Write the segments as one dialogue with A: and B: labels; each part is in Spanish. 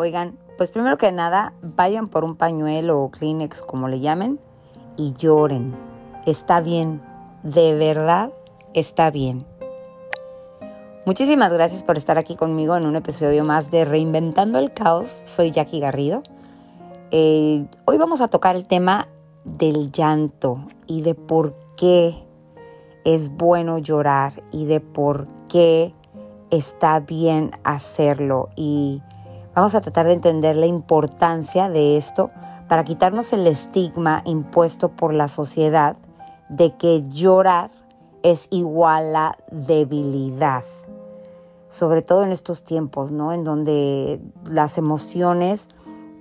A: Oigan, pues primero que nada, vayan por un pañuelo o Kleenex, como le llamen, y lloren. Está bien, de verdad está bien. Muchísimas gracias por estar aquí conmigo en un episodio más de Reinventando el Caos. Soy Jackie Garrido. Eh, hoy vamos a tocar el tema del llanto y de por qué es bueno llorar y de por qué está bien hacerlo. Y vamos a tratar de entender la importancia de esto para quitarnos el estigma impuesto por la sociedad de que llorar es igual a debilidad. Sobre todo en estos tiempos, ¿no? En donde las emociones,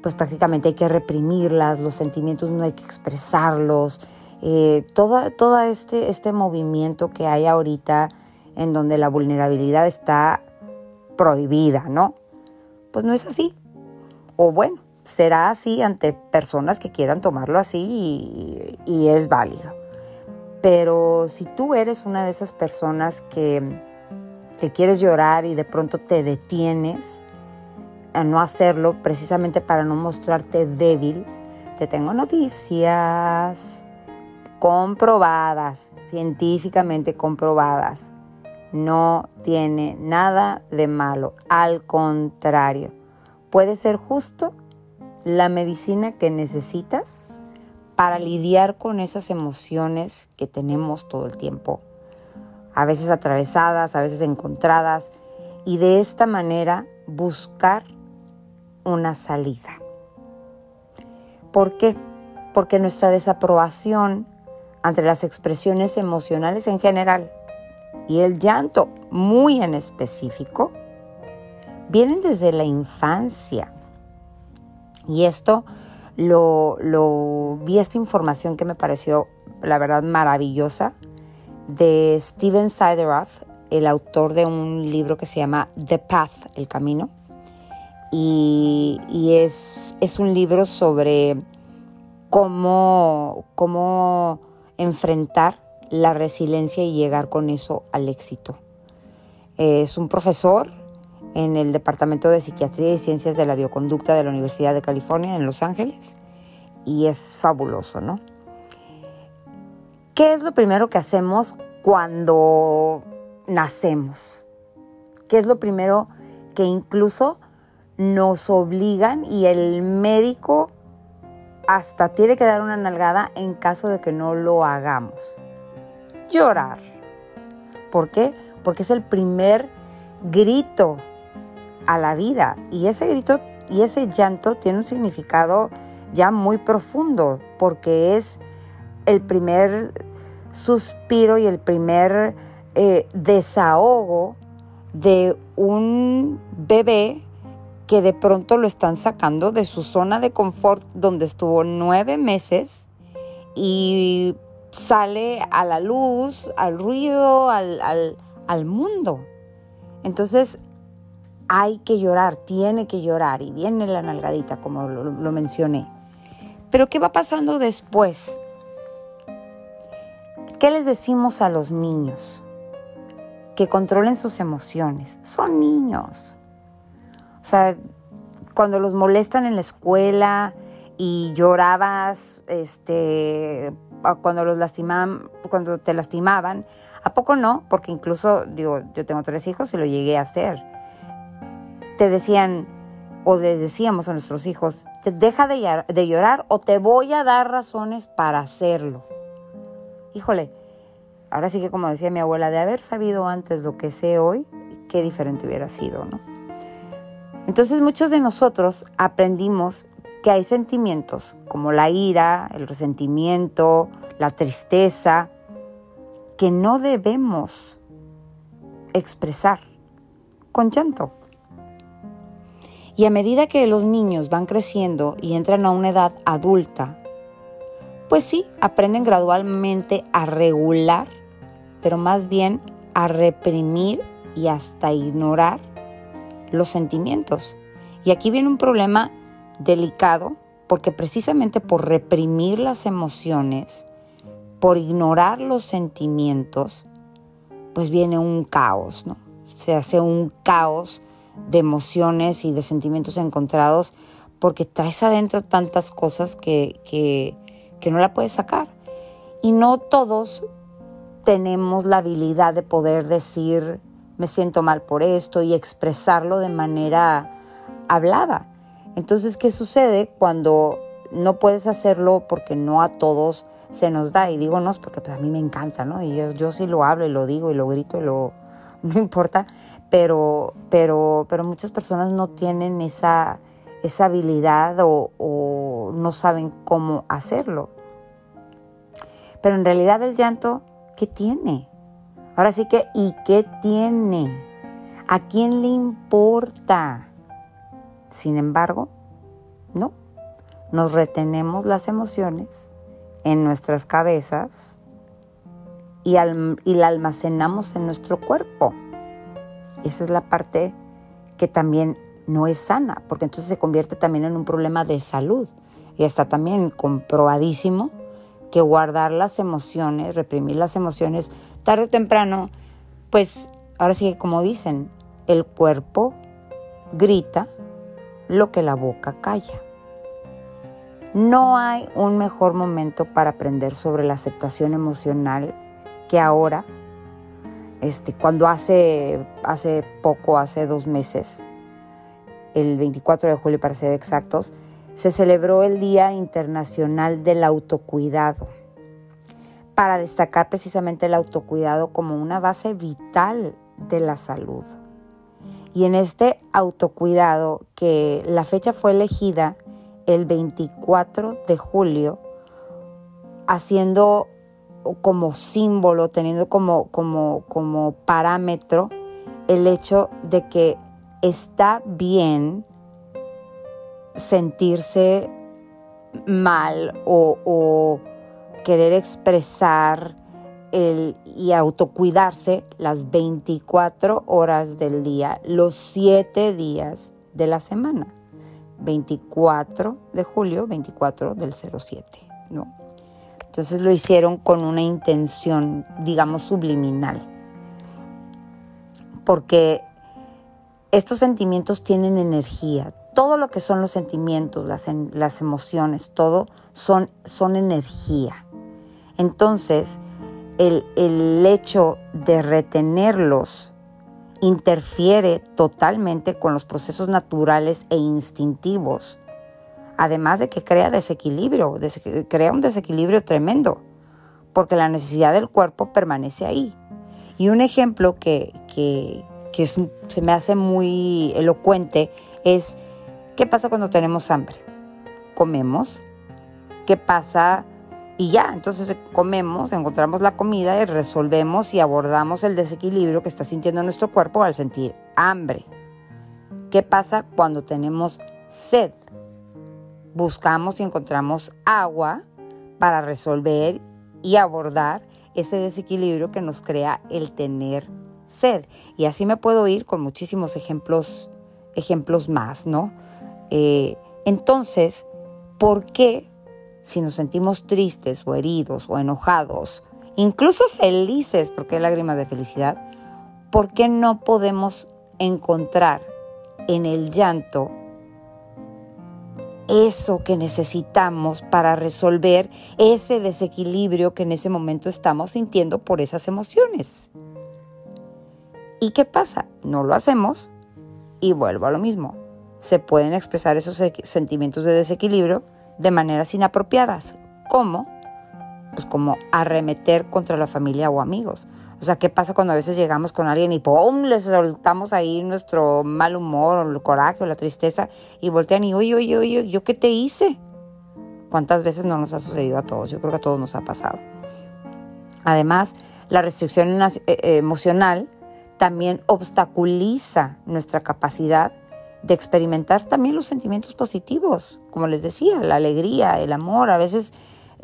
A: pues prácticamente hay que reprimirlas, los sentimientos no hay que expresarlos. Eh, todo, este, este movimiento que hay ahorita en donde la vulnerabilidad está prohibida, ¿no? Pues no es así. O bueno, será así ante personas que quieran tomarlo así y es válido. Pero si tú eres una de esas personas que, quieres llorar y de pronto te detienes a no hacerlo precisamente para no mostrarte débil, te tengo noticias comprobadas, científicamente comprobadas. No tiene nada de malo, al contrario, puede ser justo la medicina que necesitas para lidiar con esas emociones que tenemos todo el tiempo, a veces atravesadas, a veces encontradas, y de esta manera buscar una salida. ¿Por qué? Porque nuestra desaprobación ante las expresiones emocionales en general y el llanto muy en específico vienen desde la infancia. Y esto lo, vi esta información que me pareció, la verdad, maravillosa de Steven Sideroff, el autor de un libro que se llama The Path, El Camino. Y, es, es, un libro sobre cómo, cómo enfrentar la resiliencia y llegar con eso al éxito. Es un profesor en el Departamento de Psiquiatría y Ciencias de la Bioconducta de la Universidad de California en Los Ángeles y es fabuloso, ¿no? ¿Qué es lo primero que hacemos cuando nacemos? ¿Qué es lo primero que incluso nos obligan y el médico hasta tiene que dar una nalgada en caso de que no lo hagamos? Llorar. ¿Por qué? Porque es el primer grito a la vida. Y ese grito y ese llanto tiene un significado ya muy profundo, porque es el primer suspiro y el primer eh, desahogo de un bebé que de pronto lo están sacando de su zona de confort donde estuvo nueve meses y sale a la luz, al ruido, al, al mundo. Entonces hay que llorar, tiene que llorar y viene la nalgadita, como lo, mencioné. Pero ¿qué va pasando después? ¿Qué les decimos a los niños? Que controlen sus emociones. Son niños. O sea, cuando los molestan en la escuela y llorabas, este, cuando los lastimaban, cuando te lastimaban, ¿a poco no? Porque incluso, digo, yo tengo tres hijos y lo llegué a hacer te decían o le decíamos a nuestros hijos, deja de, llorar o te voy a dar razones para hacerlo. Híjole, ahora sí que como decía mi abuela, de haber sabido antes lo que sé hoy, qué diferente hubiera sido, ¿no? Entonces muchos de nosotros aprendimos que hay sentimientos como la ira, el resentimiento, la tristeza, que no debemos expresar con llanto. Y a medida que los niños van creciendo y entran a una edad adulta, pues sí, aprenden gradualmente a regular, pero más bien a reprimir y hasta ignorar los sentimientos. Y aquí viene un problema delicado porque precisamente por reprimir las emociones, por ignorar los sentimientos, pues viene un caos, ¿no? Se hace un caos de emociones y de sentimientos encontrados porque traes adentro tantas cosas que, que, que no la puedes sacar. Y no todos tenemos la habilidad de poder decir me siento mal por esto y expresarlo de manera hablada. Entonces, ¿qué sucede cuando no puedes hacerlo porque no a todos se nos da? Y digo no, porque pues, a mí me encanta, ¿no? Y yo, yo sí lo hablo y lo digo y lo grito y lo... no importa, pero, pero, pero muchas personas no tienen esa, esa habilidad o, o no saben cómo hacerlo. Pero en realidad el llanto, ¿qué tiene? Ahora sí que, ¿y qué tiene? ¿A quién le importa? Sin embargo, no. Nos retenemos las emociones en nuestras cabezas y, la almacenamos en nuestro cuerpo. Esa es la parte que también no es sana, porque entonces se convierte también en un problema de salud. Y está también comprobadísimo que guardar las emociones, reprimir las emociones, tarde o temprano, pues ahora sí, como dicen, el cuerpo grita lo que la boca calla. No hay un mejor momento para aprender sobre la aceptación emocional que ahora, este, cuando hace, hace poco, hace dos meses, el 24 de julio para ser exactos, se celebró el Día Internacional del Autocuidado, para destacar precisamente el autocuidado como una base vital de la salud. Y en este autocuidado, que la fecha fue elegida el 24 de julio, haciendo como símbolo, teniendo como, como, como parámetro el hecho de que está bien sentirse mal o, querer expresar y autocuidarse las 24 horas del día, los 7 días de la semana. 24 de julio, 24 del 07, ¿no? Entonces lo hicieron con una intención, digamos, subliminal. Porque estos sentimientos tienen energía, todo lo que son los sentimientos, las, las emociones, todo son, son energía. Entonces, el, el hecho de retenerlos interfiere totalmente con los procesos naturales e instintivos, además de que crea desequilibrio, crea un desequilibrio tremendo, porque la necesidad del cuerpo permanece ahí. Y un ejemplo que, que, que se me hace muy elocuente es ¿Qué pasa cuando tenemos hambre? Comemos. ¿Qué pasa? Y ya, entonces comemos, encontramos la comida y resolvemos y abordamos el desequilibrio que está sintiendo nuestro cuerpo al sentir hambre. ¿Qué pasa cuando tenemos sed? Buscamos y encontramos agua para resolver y abordar ese desequilibrio que nos crea el tener sed. Y así me puedo ir con muchísimos ejemplos, ejemplos más, ¿no? Eh, entonces, ¿por qué si nos sentimos tristes o heridos o enojados, incluso felices, porque hay lágrimas de felicidad, ¿por qué no podemos encontrar en el llanto eso que necesitamos para resolver ese desequilibrio que en ese momento estamos sintiendo por esas emociones? ¿Y qué pasa? No lo hacemos y vuelvo a lo mismo se pueden expresar esos sentimientos de desequilibrio de maneras inapropiadas. ¿Cómo? Pues como arremeter contra la familia o amigos. O sea, ¿qué pasa cuando a veces llegamos con alguien y ¡pum! les soltamos ahí nuestro mal humor o el coraje o la tristeza y voltean y, oye, oye, oye, ¿yo qué te hice? ¿Cuántas veces no nos ha sucedido a todos? Yo creo que a todos nos ha pasado. Además, la restricción eh, emocional también obstaculiza nuestra capacidad de experimentar también los sentimientos positivos, como les decía, la alegría, el amor, a veces,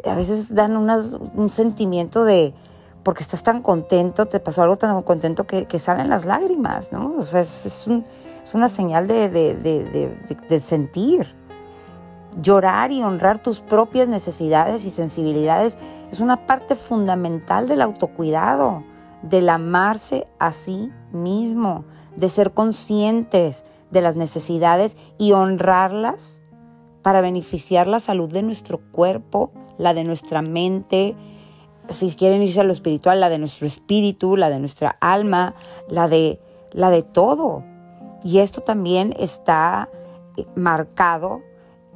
A: a veces dan un sentimiento de, porque estás tan contento, te pasó algo tan contento que, salen las lágrimas, ¿no? O sea, es, una señal de, de, sentir. Llorar y honrar tus propias necesidades y sensibilidades es una parte fundamental del autocuidado, del amarse a sí mismo, de ser conscientes de las necesidades y honrarlas para beneficiar la salud de nuestro cuerpo, la de nuestra mente, si quieren irse a lo espiritual, la de nuestro espíritu, la de nuestra alma, la de, la de todo. Y esto también está eh, marcado,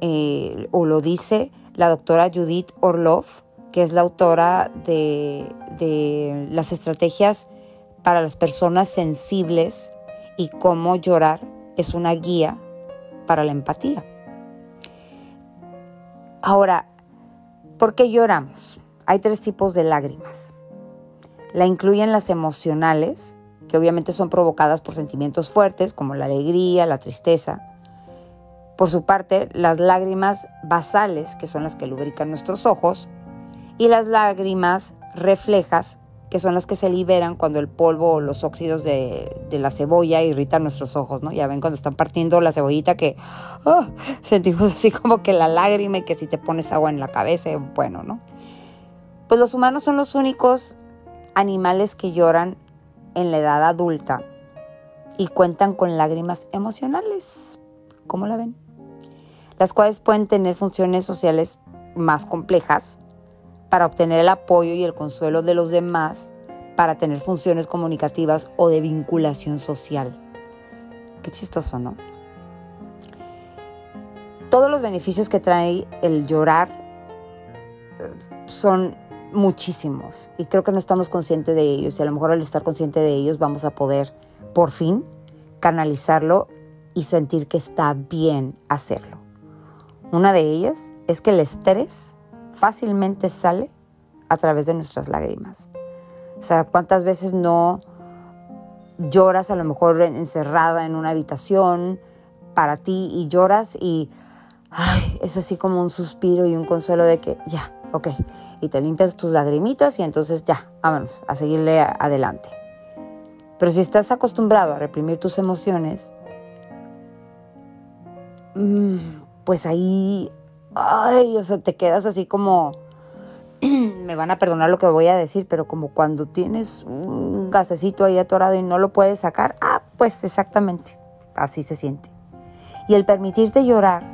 A: eh, o lo dice la doctora Judith Orloff, que es la autora de, de las estrategias para las personas sensibles y cómo llorar es una guía para la empatía. Ahora, ¿por qué lloramos? Hay tres tipos de lágrimas. La incluyen las emocionales, que obviamente son provocadas por sentimientos fuertes como la alegría, la tristeza. Por su parte, las lágrimas basales, que son las que lubrican nuestros ojos, y las lágrimas reflejas, que son las que se liberan cuando el polvo o los óxidos de, la cebolla irritan nuestros ojos, ¿no? Ya ven cuando están partiendo la cebollita que oh, sentimos así como que la lágrima y que si te pones agua en la cabeza, bueno, ¿no? Pues los humanos son los únicos animales que lloran en la edad adulta y cuentan con lágrimas emocionales. ¿Cómo la ven? Las cuales pueden tener funciones sociales más complejas para obtener el apoyo y el consuelo de los demás, para tener funciones comunicativas o de vinculación social. Qué chistoso, ¿no? Todos los beneficios que trae el llorar eh, son muchísimos y creo que no estamos conscientes de ellos y a lo mejor al estar consciente de ellos vamos a poder por fin canalizarlo y sentir que está bien hacerlo. Una de ellas es que el estrés fácilmente sale a través de nuestras lágrimas. O sea, ¿cuántas veces no lloras a lo mejor encerrada en una habitación para ti y lloras y es así como un suspiro y un consuelo de que ya, ok, y te limpias tus lagrimitas y entonces ya, vámonos a seguirle adelante. Pero si estás acostumbrado a reprimir tus emociones, mm, pues ahí ay, o sea, te quedas así como, me van a perdonar lo que voy a decir, pero como cuando tienes un gasecito ahí atorado y no lo puedes sacar, ah, pues exactamente, así se siente. Y el permitirte llorar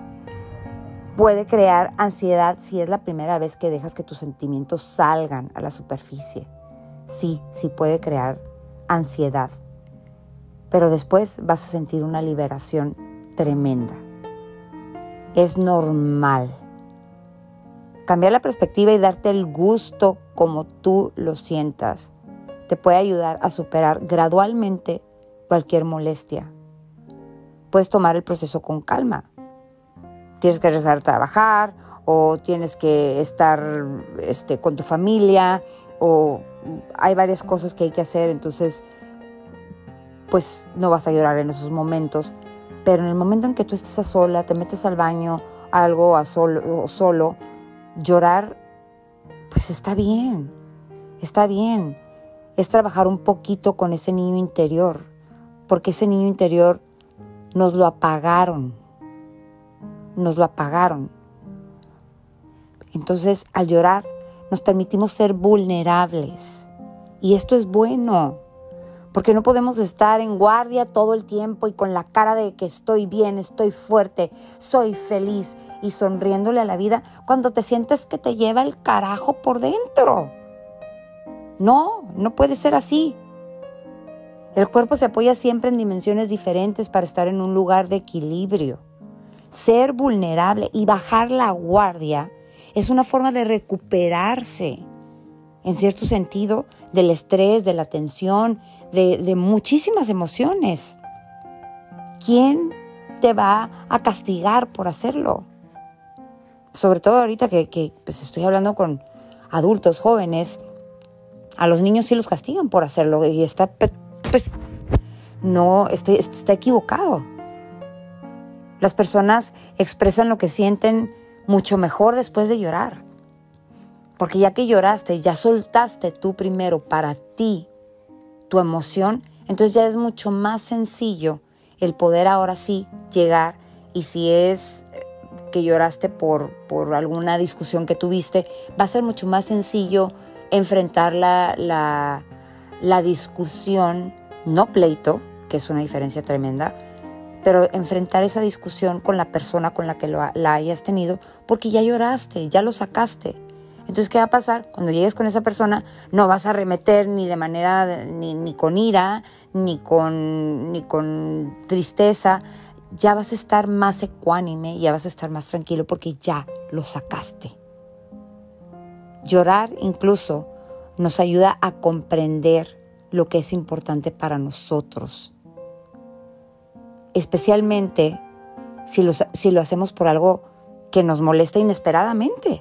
A: puede crear ansiedad si es la primera vez que dejas que tus sentimientos salgan a la superficie. Sí, sí puede crear ansiedad. Pero después vas a sentir una liberación tremenda es normal. Cambiar la perspectiva y darte el gusto como tú lo sientas te puede ayudar a superar gradualmente cualquier molestia. Puedes tomar el proceso con calma. Tienes que regresar a trabajar o tienes que estar este, con tu familia o hay varias cosas que hay que hacer, entonces pues no vas a llorar en esos momentos, pero en el momento en que tú estés sola, te metes al baño, algo a solo, solo, llorar, pues está bien, está bien. Es trabajar un poquito con ese niño interior, porque ese niño interior nos lo apagaron, nos lo apagaron. Entonces, al llorar, nos permitimos ser vulnerables. Y esto es bueno porque no podemos estar en guardia todo el tiempo y con la cara de que estoy bien, estoy fuerte, soy feliz y sonriéndole a la vida cuando te sientes que te lleva el carajo por dentro. No, no puede ser así. El cuerpo se apoya siempre en dimensiones diferentes para estar en un lugar de equilibrio. Ser vulnerable y bajar la guardia es una forma de recuperarse en cierto sentido, del estrés, de la tensión, de, muchísimas emociones. ¿Quién te va a castigar por hacerlo? Sobre todo ahorita que, pues, estoy hablando con adultos, jóvenes, a los niños sí los castigan por hacerlo y está, pues, no, este, está equivocado. Las personas expresan lo que sienten mucho mejor después de llorar. Porque ya que lloraste, ya soltaste tú primero para ti tu emoción, entonces ya es mucho más sencillo el poder ahora sí llegar y si es eh, que lloraste por, por alguna discusión que tuviste, va a ser mucho más sencillo enfrentar la, la, la discusión no pleito, que es una diferencia tremenda, pero enfrentar esa discusión con la persona con la que lo, la hayas tenido, porque ya lloraste, ya lo sacaste. Entonces, ¿qué va a pasar? Cuando llegues con esa persona, no vas a remeter ni de manera, ni, ni con ira, ni con, ni con tristeza. Ya vas a estar más ecuánime, ya vas a estar más tranquilo porque ya lo sacaste. Llorar incluso nos ayuda a comprender lo que es importante para nosotros. Especialmente si lo, si lo hacemos por algo que nos molesta inesperadamente.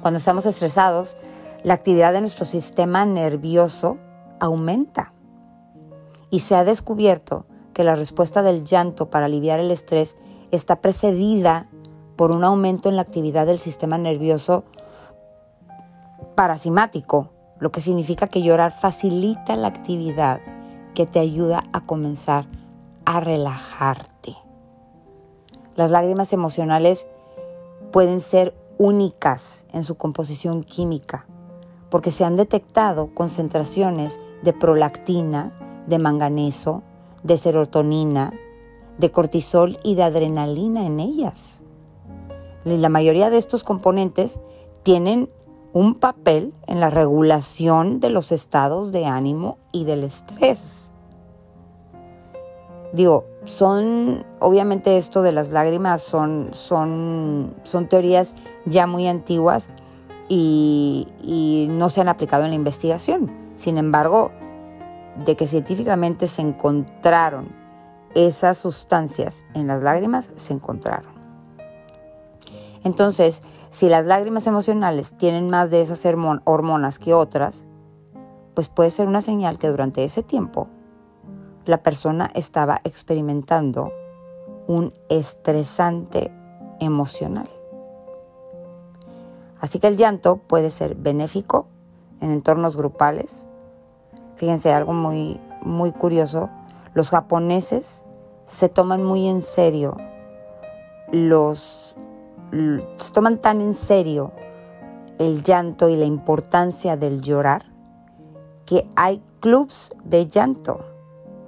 A: Cuando estamos estresados, la actividad de nuestro sistema nervioso aumenta. Y se ha descubierto que la respuesta del llanto para aliviar el estrés está precedida por un aumento en la actividad del sistema nervioso parasimático, lo que significa que llorar facilita la actividad que te ayuda a comenzar a relajarte. Las lágrimas emocionales pueden ser únicas en su composición química, porque se han detectado concentraciones de prolactina, de manganeso, de serotonina, de cortisol y de adrenalina en ellas. la mayoría de estos componentes tienen un papel en la regulación de los estados de ánimo y del estrés. Digo, son, obviamente esto de las lágrimas son, son, son teorías ya muy antiguas y, y no se han aplicado en la investigación. Sin embargo, de que científicamente se encontraron esas sustancias en las lágrimas, se encontraron. Entonces, si las lágrimas emocionales tienen más de esas hormonas que otras, pues puede ser una señal que durante ese tiempo la persona estaba experimentando un estresante emocional. Así que el llanto puede ser benéfico en entornos grupales. Fíjense algo muy muy curioso, los japoneses se toman muy en serio los se toman tan en serio el llanto y la importancia del llorar que hay clubs de llanto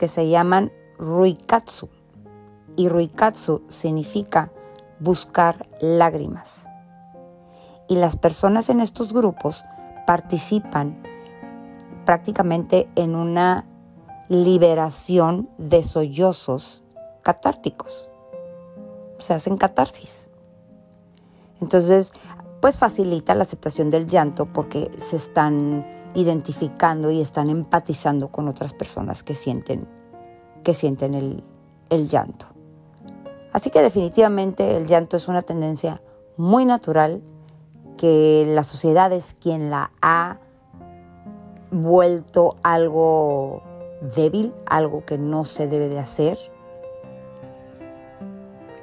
A: que se llaman ruikatsu. Y ruikatsu significa buscar lágrimas. Y las personas en estos grupos participan prácticamente en una liberación de sollozos catárticos. Se hacen catarsis. Entonces, pues facilita la aceptación del llanto porque se están identificando y están empatizando con otras personas que sienten, que sienten el, el llanto. Así que definitivamente el llanto es una tendencia muy natural que la sociedad es quien la ha vuelto algo débil, algo que no se debe de hacer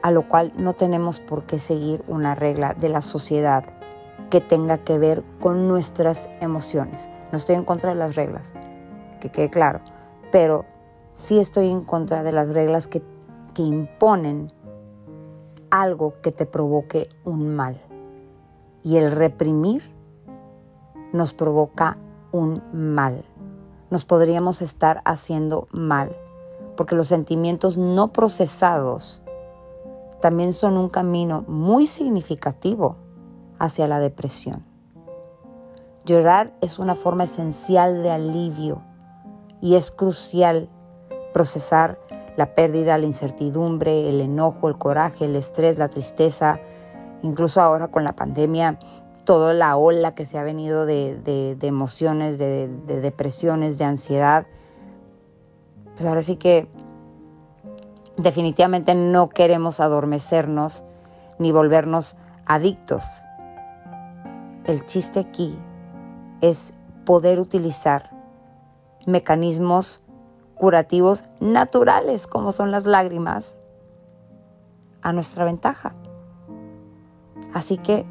A: a lo cual no tenemos por qué seguir una regla de la sociedad que tenga que ver con nuestras emociones. No estoy en contra de las reglas, que quede claro, pero sí estoy en contra de las reglas que, que imponen algo que te provoque un mal. Y el reprimir nos provoca un mal. Nos podríamos estar haciendo mal, porque los sentimientos no procesados también son un camino muy significativo hacia la depresión. Llorar es una forma esencial de alivio y es crucial procesar la pérdida, la incertidumbre, el enojo, el coraje, el estrés, la tristeza, incluso ahora con la pandemia, toda la ola que se ha venido de, emociones, de depresiones, de ansiedad. Pues ahora sí que definitivamente no queremos adormecernos ni volvernos adictos. El chiste aquí es poder utilizar mecanismos curativos naturales como son las lágrimas a nuestra ventaja. Así que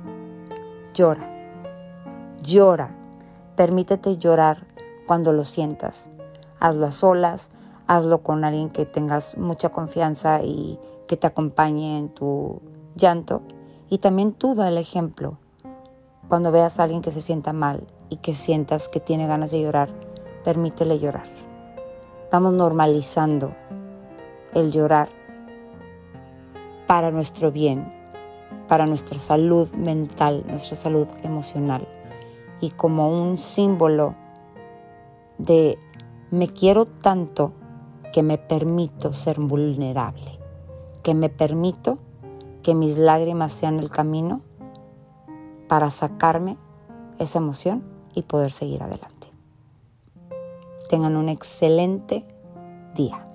A: llora, llora, permítete llorar cuando lo sientas. Hazlo a solas, hazlo con alguien que tengas mucha confianza y que te acompañe en tu llanto. Y también tú da el ejemplo. Cuando veas a alguien que se sienta mal y que sientas que tiene ganas de llorar, permítele llorar. Vamos normalizando el llorar para nuestro bien, para nuestra salud mental, nuestra salud emocional y como un símbolo de me quiero tanto que me permito ser vulnerable, que me permito que mis lágrimas sean el camino para sacarme esa emoción y poder seguir adelante. Tengan un excelente día.